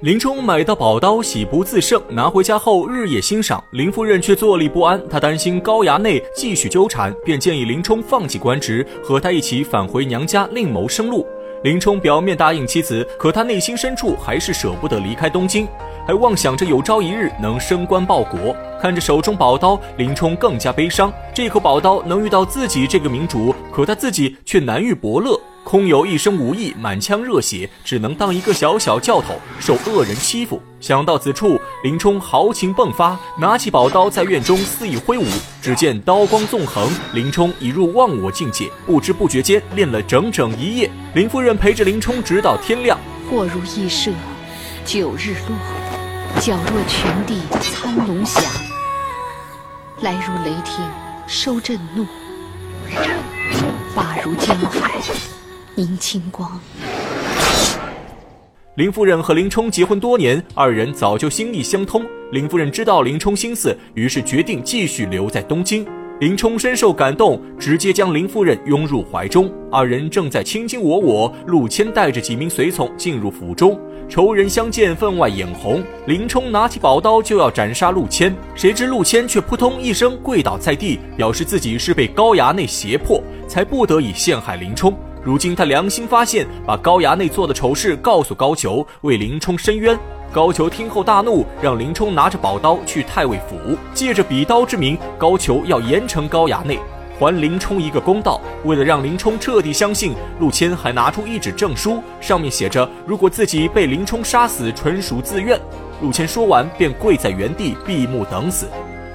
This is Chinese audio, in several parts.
林冲买到宝刀，喜不自胜，拿回家后日夜欣赏。林夫人却坐立不安，她担心高衙内继续纠缠，便建议林冲放弃官职，和他一起返回娘家，另谋生路。林冲表面答应妻子，可他内心深处还是舍不得离开东京。还妄想着有朝一日能升官报国，看着手中宝刀，林冲更加悲伤。这口宝刀能遇到自己这个明主，可他自己却难遇伯乐，空有一身武艺，满腔热血，只能当一个小小教头，受恶人欺负。想到此处，林冲豪情迸发，拿起宝刀在院中肆意挥舞。只见刀光纵横，林冲已入忘我境界，不知不觉间练了整整一夜。林夫人陪着林冲直到天亮。或如羿射，九日落。皎若群帝参龙翔，来如雷霆收震怒，发如江海林清光。林夫人和林冲结婚多年，二人早就心意相通。林夫人知道林冲心思，于是决定继续留在东京。林冲深受感动，直接将林夫人拥入怀中。二人正在卿卿我我，陆谦带着几名随从进入府中，仇人相见，分外眼红。林冲拿起宝刀就要斩杀陆谦，谁知陆谦却扑通一声跪倒在地，表示自己是被高衙内胁迫，才不得已陷害林冲。如今他良心发现，把高衙内做的丑事告诉高俅，为林冲伸冤。高俅听后大怒，让林冲拿着宝刀去太尉府，借着比刀之名，高俅要严惩高衙内，还林冲一个公道。为了让林冲彻底相信，陆谦还拿出一纸证书，上面写着：如果自己被林冲杀死，纯属自愿。陆谦说完，便跪在原地闭目等死。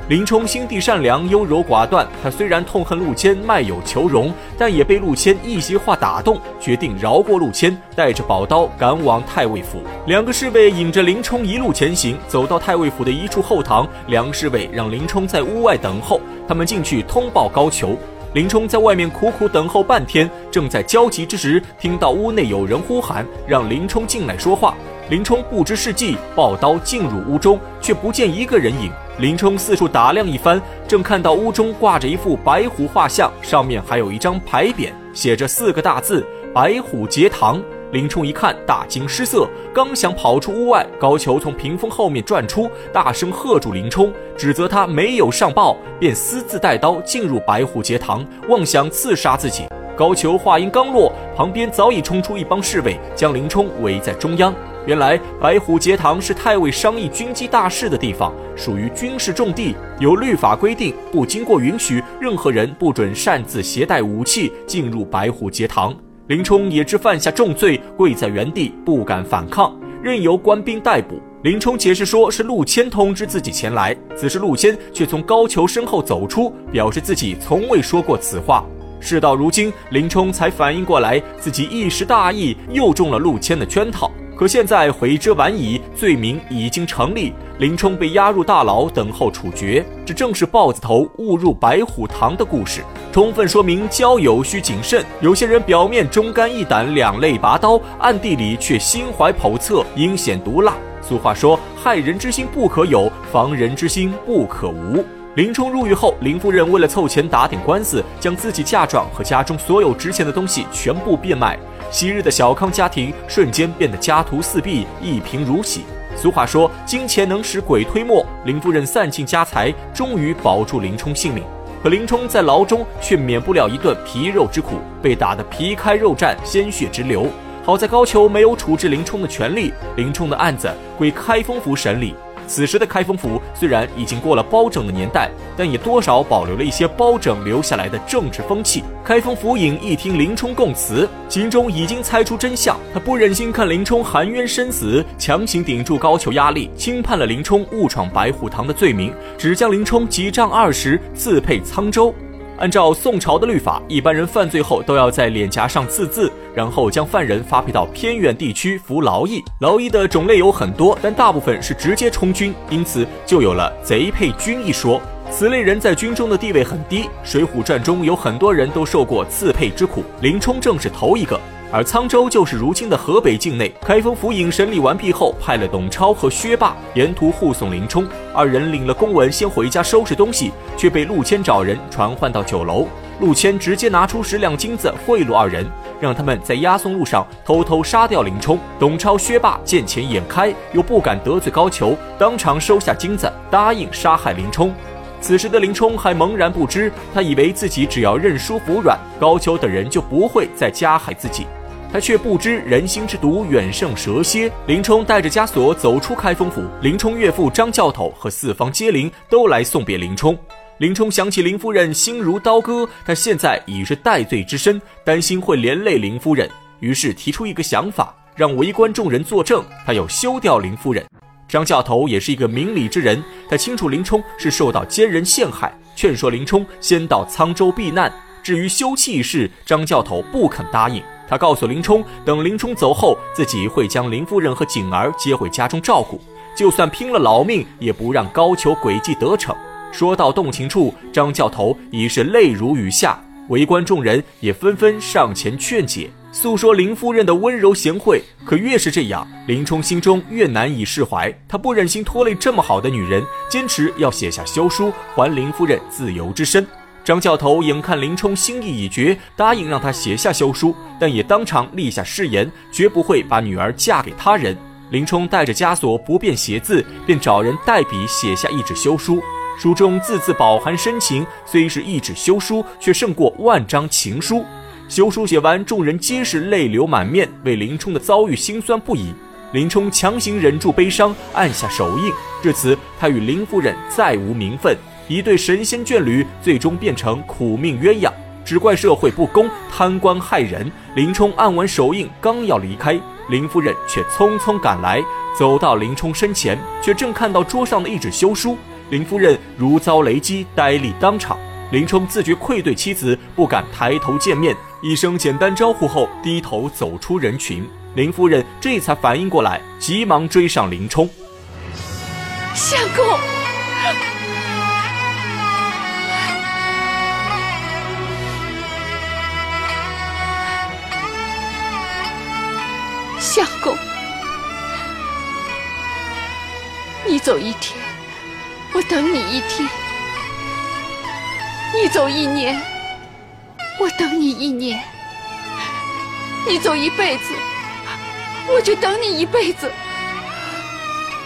林冲心地善良、优柔寡断。他虽然痛恨陆谦卖友求荣，但也被陆谦一席话打动，决定饶过陆谦，带着宝刀赶往太尉府。两个侍卫引着林冲一路前行，走到太尉府的一处后堂，梁侍卫让林冲在屋外等候。他们进去通报高俅。林冲在外面苦苦等候半天，正在焦急之时，听到屋内有人呼喊，让林冲进来说话。林冲不知是计，抱刀进入屋中，却不见一个人影。林冲四处打量一番，正看到屋中挂着一幅白虎画像，上面还有一张牌匾，写着四个大字“白虎节堂”。林冲一看，大惊失色，刚想跑出屋外，高俅从屏风后面转出，大声喝住林冲，指责他没有上报，便私自带刀进入白虎节堂，妄想刺杀自己。高俅话音刚落，旁边早已冲出一帮侍卫，将林冲围在中央。原来白虎节堂是太尉商议军机大事的地方，属于军事重地，有律法规定，不经过允许，任何人不准擅自携带武器进入白虎节堂。林冲也知犯下重罪，跪在原地不敢反抗，任由官兵逮捕。林冲解释说是陆谦通知自己前来，此时陆谦却从高俅身后走出，表示自己从未说过此话。事到如今，林冲才反应过来，自己一时大意，又中了陆谦的圈套。可现在悔之晚矣，罪名已经成立，林冲被押入大牢，等候处决。这正是豹子头误入白虎堂的故事，充分说明交友需谨慎。有些人表面忠肝义胆，两肋拔刀，暗地里却心怀叵测，阴险毒辣。俗话说，害人之心不可有，防人之心不可无。林冲入狱后，林夫人为了凑钱打点官司，将自己嫁妆和家中所有值钱的东西全部变卖。昔日的小康家庭瞬间变得家徒四壁，一贫如洗。俗话说，金钱能使鬼推磨。林夫人散尽家财，终于保住林冲性命。可林冲在牢中却免不了一顿皮肉之苦，被打得皮开肉绽，鲜血直流。好在高俅没有处置林冲的权利，林冲的案子归开封府审理。此时的开封府虽然已经过了包拯的年代，但也多少保留了一些包拯留下来的政治风气。开封府尹一听林冲供词，心中已经猜出真相，他不忍心看林冲含冤身死，强行顶住高俅压力，轻判了林冲误闯白虎堂的罪名，只将林冲几杖二十，自配沧州。按照宋朝的律法，一般人犯罪后都要在脸颊上刺字，然后将犯人发配到偏远地区服劳役。劳役的种类有很多，但大部分是直接充军，因此就有了贼配军一说。此类人在军中的地位很低，《水浒传》中有很多人都受过刺配之苦，林冲正是头一个。而沧州就是如今的河北境内。开封府尹审理完毕后，派了董超和薛霸沿途护送林冲。二人领了公文，先回家收拾东西，却被陆谦找人传唤到酒楼。陆谦直接拿出十两金子贿赂二人，让他们在押送路上偷偷杀掉林冲。董超、薛霸见钱眼开，又不敢得罪高俅，当场收下金子，答应杀害林冲。此时的林冲还茫然不知，他以为自己只要认输服软，高俅等人就不会再加害自己。他却不知人心之毒远胜蛇蝎。林冲带着枷锁走出开封府，林冲岳父张教头和四方接灵都来送别林冲。林冲想起林夫人心如刀割，他现在已是戴罪之身，担心会连累林夫人，于是提出一个想法，让围观众人作证，他要休掉林夫人。张教头也是一个明理之人，他清楚林冲是受到奸人陷害，劝说林冲先到沧州避难。至于休妻一事，张教头不肯答应。他告诉林冲，等林冲走后，自己会将林夫人和景儿接回家中照顾，就算拼了老命，也不让高俅诡计得逞。说到动情处，张教头已是泪如雨下，围观众人也纷纷上前劝解。诉说林夫人的温柔贤惠，可越是这样，林冲心中越难以释怀。他不忍心拖累这么好的女人，坚持要写下休书，还林夫人自由之身。张教头眼看林冲心意已决，答应让他写下休书，但也当场立下誓言，绝不会把女儿嫁给他人。林冲带着枷锁不便写字，便找人代笔写下一纸休书，书中字字饱含深情，虽是一纸休书，却胜过万张情书。休书写完，众人皆是泪流满面，为林冲的遭遇心酸不已。林冲强行忍住悲伤，按下手印。至此，他与林夫人再无名分，一对神仙眷侣，最终变成苦命鸳鸯。只怪社会不公，贪官害人。林冲按完手印，刚要离开，林夫人却匆匆赶来，走到林冲身前，却正看到桌上的一纸休书。林夫人如遭雷击，呆立当场。林冲自觉愧对妻子，不敢抬头见面。一声简单招呼后，低头走出人群。林夫人这才反应过来，急忙追上林冲。相公，相公，你走一天，我等你一天；你走一年。我等你一年，你走一辈子，我就等你一辈子。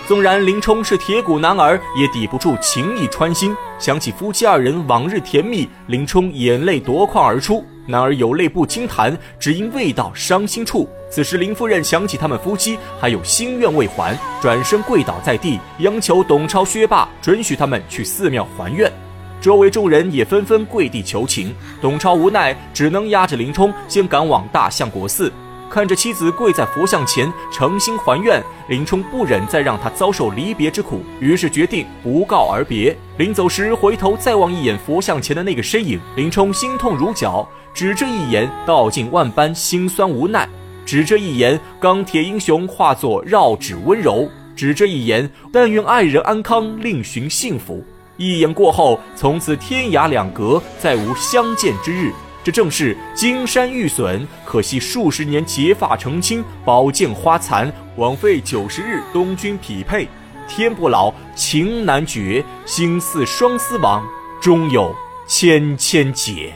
纵然林冲是铁骨男儿，也抵不住情意穿心。想起夫妻二人往日甜蜜，林冲眼泪夺眶而出。男儿有泪不轻弹，只因未到伤心处。此时林夫人想起他们夫妻还有心愿未还，转身跪倒在地，央求董超、薛霸准许他们去寺庙还愿。周围众人也纷纷跪地求情，董超无奈，只能押着林冲先赶往大相国寺。看着妻子跪在佛像前诚心还愿，林冲不忍再让她遭受离别之苦，于是决定不告而别。临走时回头再望一眼佛像前的那个身影，林冲心痛如绞，只这一眼道尽万般心酸无奈，只这一眼钢铁英雄化作绕指温柔，只这一眼但愿爱人安康，另寻幸福。一眼过后，从此天涯两隔，再无相见之日。这正是金山玉损，可惜数十年结发成亲，宝剑花残，枉费九十日东君匹配。天不老，情难绝，心似双丝网，终有千千结。